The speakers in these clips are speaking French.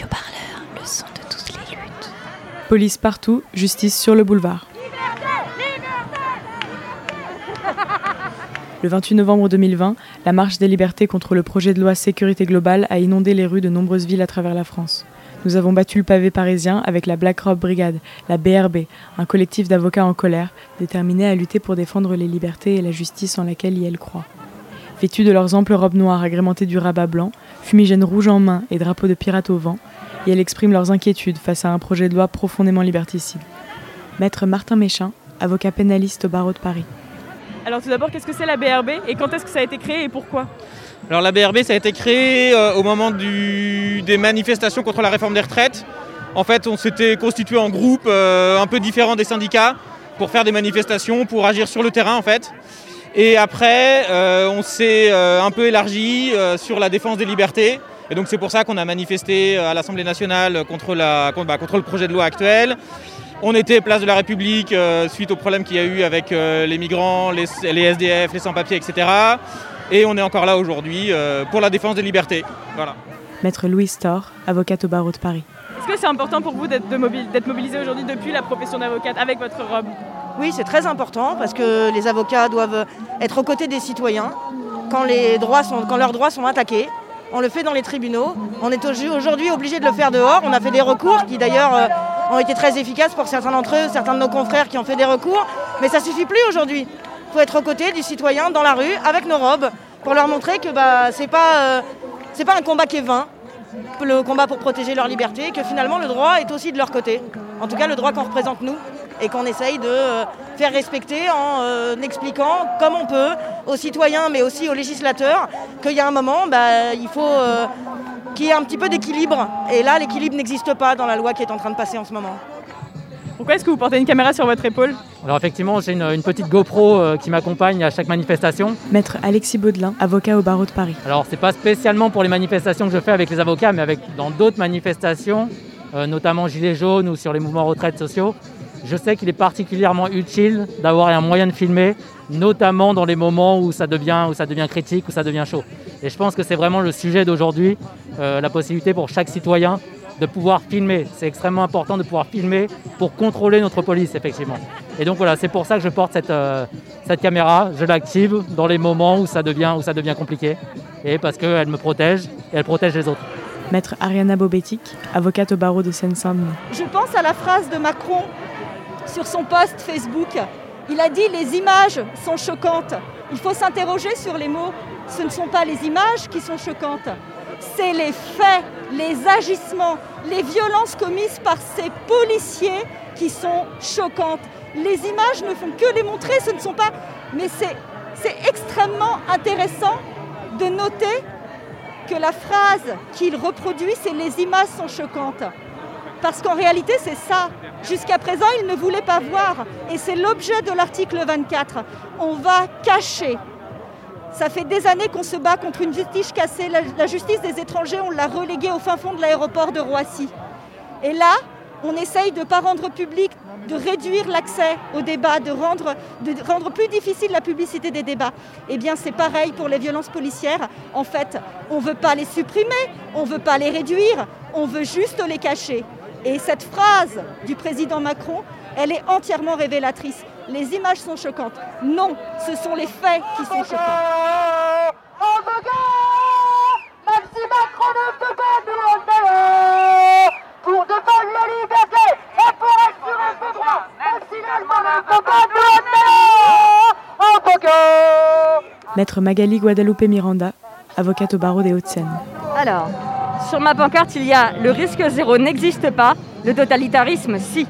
Le son de toutes les luttes. Police partout, justice sur le boulevard. Le 28 novembre 2020, la marche des libertés contre le projet de loi sécurité globale a inondé les rues de nombreuses villes à travers la France. Nous avons battu le pavé parisien avec la Black Robe Brigade, la BRB, un collectif d'avocats en colère, déterminés à lutter pour défendre les libertés et la justice en laquelle ils croient. Vêtus de leurs amples robes noires agrémentées du rabat blanc, fumigènes rouges en main et drapeaux de pirates au vent, et elles expriment leurs inquiétudes face à un projet de loi profondément liberticide. Maître Martin Méchin, avocat pénaliste au barreau de Paris. Alors tout d'abord, qu'est-ce que c'est la BRB et quand est-ce que ça a été créé et pourquoi? Alors la BRB, ça a été créé euh, au moment du- des manifestations contre la réforme des retraites. En fait, on s'était constitué en groupe euh, un peu différent des syndicats pour faire des manifestations, pour agir sur le terrain en fait. Et après, euh, on s'est euh, un peu élargi euh, sur la défense des libertés. Et donc c'est pour ça qu'on a manifesté à l'Assemblée nationale contre, la, contre, bah, contre le projet de loi actuel. On était place de la République euh, suite aux problèmes qu'il y a eu avec euh, les migrants, les, les SDF, les sans-papiers, etc. Et on est encore là aujourd'hui euh, pour la défense des libertés. Voilà. Maître Louise Storr, avocate au barreau de Paris. Est-ce que c'est important pour vous d'être mobilisé aujourd'hui depuis la profession d'avocate avec votre robe? Oui, c'est très important parce que les avocats doivent être aux côtés des citoyens quand, leurs droits sont attaqués. On le fait dans les tribunaux. On est au- aujourd'hui obligé de le faire dehors. On a fait des recours qui d'ailleurs euh, ont été très efficaces pour certains d'entre eux, certains de nos confrères qui ont fait des recours. Mais ça suffit plus aujourd'hui. Il faut être aux côtés du citoyen dans la rue avec nos robes pour leur montrer que bah, c'est pas, euh, pas un combat qui est vain le combat pour protéger leur liberté, que finalement le droit est aussi de leur côté. En tout cas, le droit qu'on représente nous et qu'on essaye de euh, faire respecter en euh, expliquant comme on peut aux citoyens, mais aussi aux législateurs, qu'il y a un moment, bah, il faut euh, qu'il y ait un petit peu d'équilibre. Et là, l'équilibre n'existe pas dans la loi qui est en train de passer en ce moment. Pourquoi est-ce que vous portez une caméra sur votre épaule? Alors effectivement, j'ai une, une petite GoPro euh, qui m'accompagne à chaque manifestation. Maître Alexis Baudelin, avocat au barreau de Paris. Alors c'est pas spécialement pour les manifestations que je fais avec les avocats, mais avec dans d'autres manifestations, euh, notamment Gilets jaunes ou sur les mouvements retraites sociaux. Je sais qu'il est particulièrement utile d'avoir un moyen de filmer, notamment dans les moments où ça devient, où ça devient critique, où ça devient chaud. Et je pense que c'est vraiment le sujet d'aujourd'hui, euh, la possibilité pour chaque citoyen de pouvoir filmer. C'est extrêmement important de pouvoir filmer pour contrôler notre police, effectivement. Et donc voilà, c'est pour ça que je porte cette, euh, cette caméra. Je l'active dans les moments où ça devient, où ça devient compliqué. Et parce qu'elle me protège et elle protège les autres. Maître Ariana Bobetic, avocate au barreau de Seine-Saint-Denis. Je pense à la phrase de Macron sur son post Facebook. Il a dit les images sont choquantes. Il faut s'interroger sur les mots. Ce ne sont pas les images qui sont choquantes, c'est les faits, les agissements, les violences commises par ces policiers qui sont choquantes. Les images ne font que les montrer, ce ne sont pas... Mais c'est extrêmement intéressant de noter que la phrase qu'il reproduit, c'est les images sont choquantes. Parce qu'en réalité, c'est ça. Jusqu'à présent, il ne voulait pas voir. Et c'est l'objet de l'article 24. On va cacher. Ça fait des années qu'on se bat contre une justice cassée. La, la justice des étrangers, on l'a reléguée au fin fond de l'aéroport de Roissy. Et là, on essaye de ne pas rendre public, de réduire l'accès au débat, de rendre, de rendre plus difficile la publicité des débats. Eh bien, c'est pareil pour les violences policières. En fait, on ne veut pas les supprimer, on ne veut pas les réduire, on veut juste les cacher. Et cette phrase du président Macron, elle est entièrement révélatrice. Les images sont choquantes. Non, ce sont les faits qui sont choquants. Même si Macron ne peut pas nous Pour défendre la liberté et pour assurer ses droits Même si l'Allemand ne peut pas nous. Maître Magali Guadalupe Miranda, avocate au barreau des Hauts-de-Seine. Alors, sur ma pancarte, il y a le risque zéro n'existe pas, le totalitarisme si.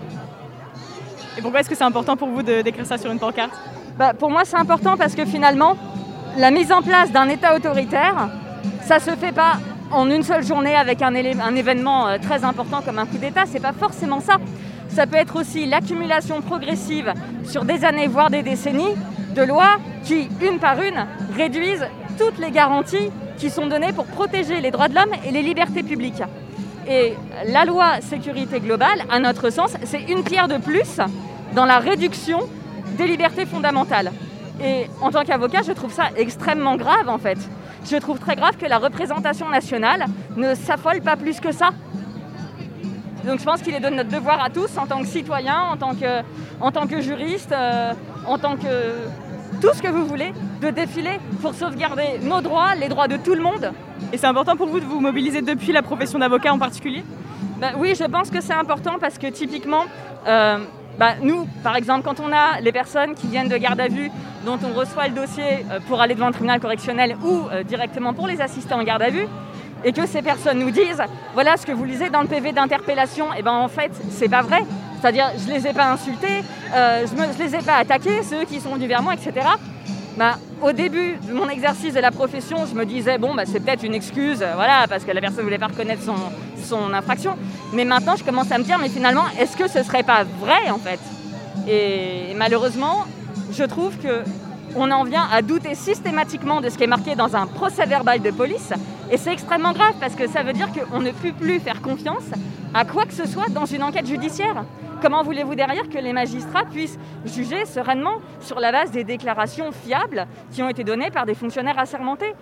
Et pourquoi est-ce que c'est important pour vous de- d'écrire ça sur une pancarte? Bah, pour moi, c'est important parce que finalement, la mise en place d'un État autoritaire, ça se fait pas en une seule journée avec un, un événement euh, très important comme un coup d'État. C'est pas forcément ça. Ça peut être aussi l'accumulation progressive sur des années, voire des décennies, de lois qui, une par une, réduisent toutes les garanties qui sont données pour protéger les droits de l'homme et les libertés publiques. Et la loi sécurité globale, à notre sens, c'est une pierre de plus dans la réduction des libertés fondamentales. Et en tant qu'avocat, je trouve ça extrêmement grave en fait. Je trouve très grave que la représentation nationale ne s'affole pas plus que ça Donc je pense qu'il est de notre devoir à tous, en tant que citoyens, en tant que, en tant que juristes, euh, en tant que tout ce que vous voulez, de défiler pour sauvegarder nos droits, les droits de tout le monde. Et c'est important pour vous de vous mobiliser depuis la profession d'avocat en particulier? Ben oui, je pense que c'est important parce que typiquement, euh, bah, nous, par exemple, quand on a les personnes qui viennent de garde à vue, dont on reçoit le dossier euh, pour aller devant le tribunal correctionnel ou euh, directement pour les assister en garde à vue, et que ces personnes nous disent voilà ce que vous lisez dans le PV d'interpellation, et ben en fait, c'est pas vrai. C'est-à-dire, je les ai pas insultés, euh, je, ne les ai pas attaqués, ceux qui sont venus vers moi, etc. Bah, au début de mon exercice de la profession, je me disais, bon, bah, c'est peut-être une excuse, euh, voilà, parce que la personne ne voulait pas reconnaître son, infraction. Mais maintenant, je commence à me dire, mais finalement, est-ce que ce serait pas vrai, en fait? Et malheureusement, je trouve que on en vient à douter systématiquement de ce qui est marqué dans un procès verbal de police. Et c'est extrêmement grave parce que ça veut dire qu'on ne peut plus faire confiance à quoi que ce soit dans une enquête judiciaire. Comment voulez-vous derrière que les magistrats puissent juger sereinement sur la base des déclarations fiables qui ont été données par des fonctionnaires assermentés?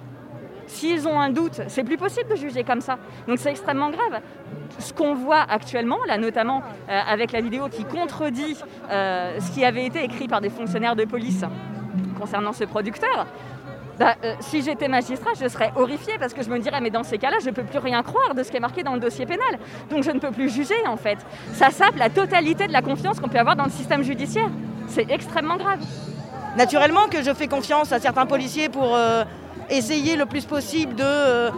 S'ils ont un doute, c'est plus possible de juger comme ça. Donc c'est extrêmement grave. Ce qu'on voit actuellement, là notamment euh, avec la vidéo qui contredit euh, ce qui avait été écrit par des fonctionnaires de police concernant ce producteur, bah, euh, si j'étais magistrat, je serais horrifiée parce que je me dirais, mais dans ces cas-là, je ne peux plus rien croire de ce qui est marqué dans le dossier pénal. Donc je ne peux plus juger, en fait. Ça sape la totalité de la confiance qu'on peut avoir dans le système judiciaire. C'est extrêmement grave. Naturellement que je fais confiance à certains policiers pour euh, essayer le plus possible de euh,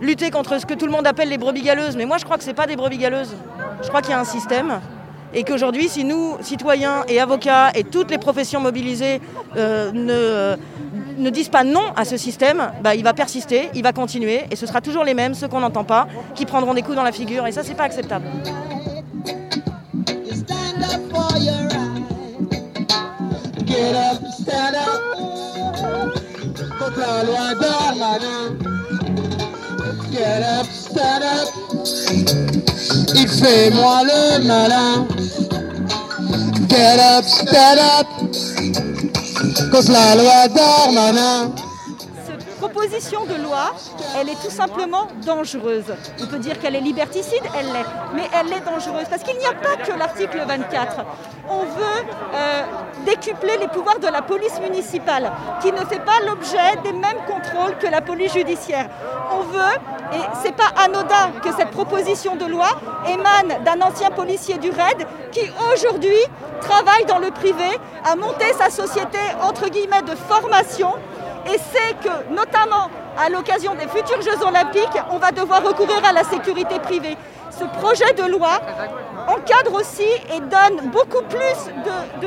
lutter contre ce que tout le monde appelle les brebis galeuses. Mais moi, je crois que ce n'est pas des brebis galeuses. Je crois qu'il y a un système et qu'aujourd'hui, si nous, citoyens et avocats et toutes les professions mobilisées ne, ne, disent pas non à ce système, bah, il va persister, il va continuer, et ce sera toujours les mêmes, ceux qu'on n'entend pas, qui prendront des coups dans la figure, et ça, c'est pas acceptable. Il fait moi le malin. Get up, stand up. Cause la loi Darmanin. Proposition de loi, elle est tout simplement dangereuse. On peut dire qu'elle est liberticide, elle l'est, mais elle est dangereuse parce qu'il n'y a pas que l'article 24. On veut euh, décupler les pouvoirs de la police municipale, qui ne fait pas l'objet des mêmes contrôles que la police judiciaire. On veut, et c'est pas anodin que cette proposition de loi émane d'un ancien policier du RAID qui aujourd'hui travaille dans le privé, a monté sa société entre guillemets de formation et sait que notamment à l'occasion des futurs Jeux olympiques, on va devoir recourir à la sécurité privée. Ce projet de loi encadre aussi et donne beaucoup plus de,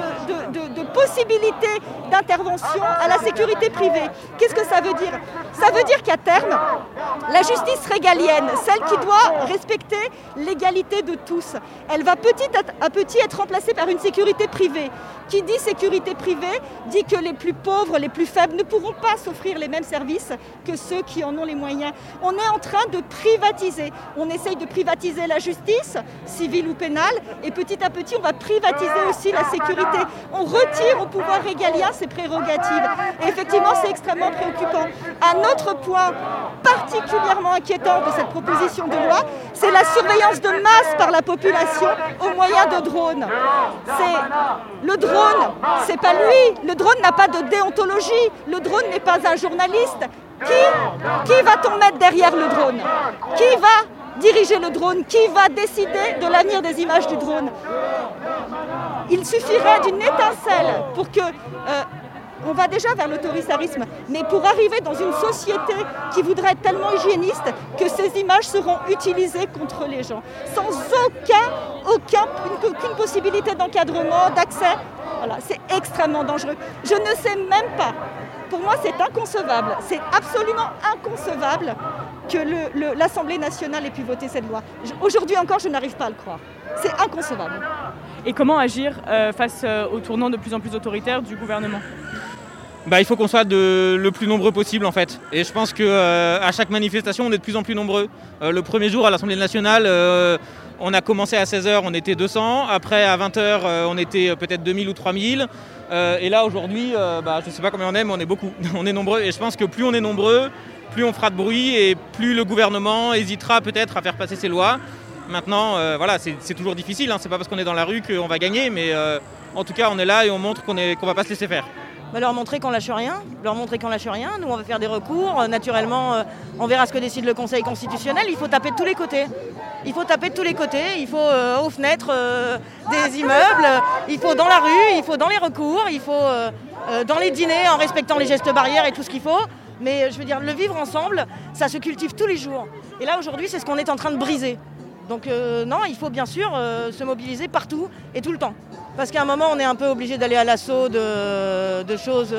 de, possibilités d'intervention à la sécurité privée. Qu'est-ce que ça veut dire? Ça veut dire qu'à terme, la justice régalienne, celle qui doit respecter l'égalité de tous, elle va petit à petit être remplacée par une sécurité privée. Qui dit sécurité privée dit que les plus pauvres, les plus faibles ne pourront pas s'offrir les mêmes services que ceux qui en ont les moyens. On est en train de privatiser. On essaye de privatiser la justice, civile ou pénale, et petit à petit, on va privatiser aussi la sécurité. On retire au pouvoir régalien ses prérogatives. Et effectivement, c'est extrêmement préoccupant. Un autre point particulièrement inquiétant de cette proposition de loi, c'est la surveillance de masse par la population au moyen de drones. Le drone c'est pas lui. Le drone n'a pas de déontologie. Le drone n'est pas un journaliste. Qui, qui va-t-on mettre derrière le drone? Qui va diriger le drone Qui va décider de l'avenir des images du drone Il suffirait d'une étincelle pour que... Euh, on va déjà vers l'autoritarisme, mais pour arriver dans une société qui voudrait être tellement hygiéniste que ces images seront utilisées contre les gens, sans aucun, aucun, aucune possibilité d'encadrement, d'accès voilà, c'est extrêmement dangereux. Je ne sais même pas. Pour moi, c'est inconcevable. C'est absolument inconcevable que l'Assemblée nationale ait pu voter cette loi. Aujourd'hui encore, je n'arrive pas à le croire. C'est inconcevable. Et comment agir euh, face euh, au tournant de plus en plus autoritaire du gouvernement? Bah, il faut qu'on soit de, le plus nombreux possible en fait. Et je pense qu'à euh, chaque manifestation, on est de plus en plus nombreux. le premier jour à l'Assemblée nationale, on a commencé à 16h, on était 200. Après, à 20h, euh, on était peut-être 2000 ou 3000. Euh, et là, aujourd'hui, euh, bah, je ne sais pas combien on est, mais on est beaucoup. on est nombreux. Et je pense que plus on est nombreux, plus on fera de bruit et plus le gouvernement hésitera peut-être à faire passer ses lois. Maintenant, euh, voilà, c'est toujours difficile. Hein. C'est pas parce qu'on est dans la rue qu'on va gagner, mais euh, en tout cas, on est là et on montre qu'on qu'on va pas se laisser faire. Bah, leur montrer qu'on lâche rien, leur montrer qu'on lâche rien. Nous, on va faire des recours. Euh, naturellement, on verra ce que décide le Conseil constitutionnel. Il faut taper de tous les côtés. Il faut taper de tous les côtés. Il faut aux fenêtres des immeubles. Il faut dans la rue. Il faut dans les recours. Il faut dans les dîners en respectant les gestes barrières et tout ce qu'il faut. Mais euh, je veux dire, le vivre ensemble, ça se cultive tous les jours. Et là, aujourd'hui, c'est ce qu'on est en train de briser. Donc euh, non, il faut bien sûr euh, se mobiliser partout et tout le temps. Parce qu'à un moment, on est un peu obligé d'aller à l'assaut de, choses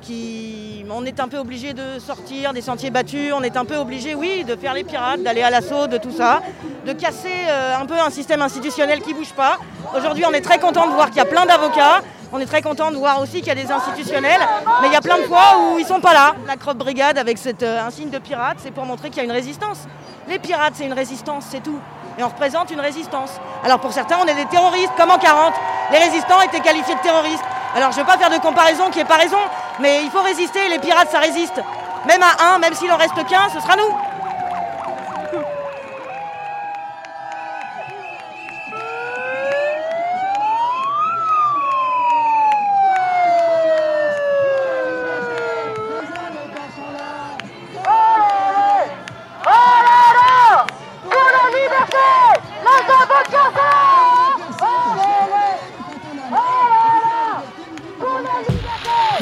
qui... On est un peu obligé de sortir des sentiers battus, on est un peu obligé, oui, de faire les pirates, d'aller à l'assaut de tout ça, de casser un peu un système institutionnel qui bouge pas. Aujourd'hui, on est très content de voir qu'il y a plein d'avocats, on est très content de voir aussi qu'il y a des institutionnels, mais il y a plein de fois où ils sont pas là. La Crop Brigade avec cet euh, insigne de pirate, c'est pour montrer qu'il y a une résistance. Les pirates, c'est une résistance, c'est tout. Et on représente une résistance. Alors pour certains, on est des terroristes, comme en 40. Les résistants étaient qualifiés de terroristes. Alors je ne veux pas faire de comparaison qui n'est pas raison, mais il faut résister, les pirates, ça résiste. Même à un, même s'il en reste qu'un, ce sera nous.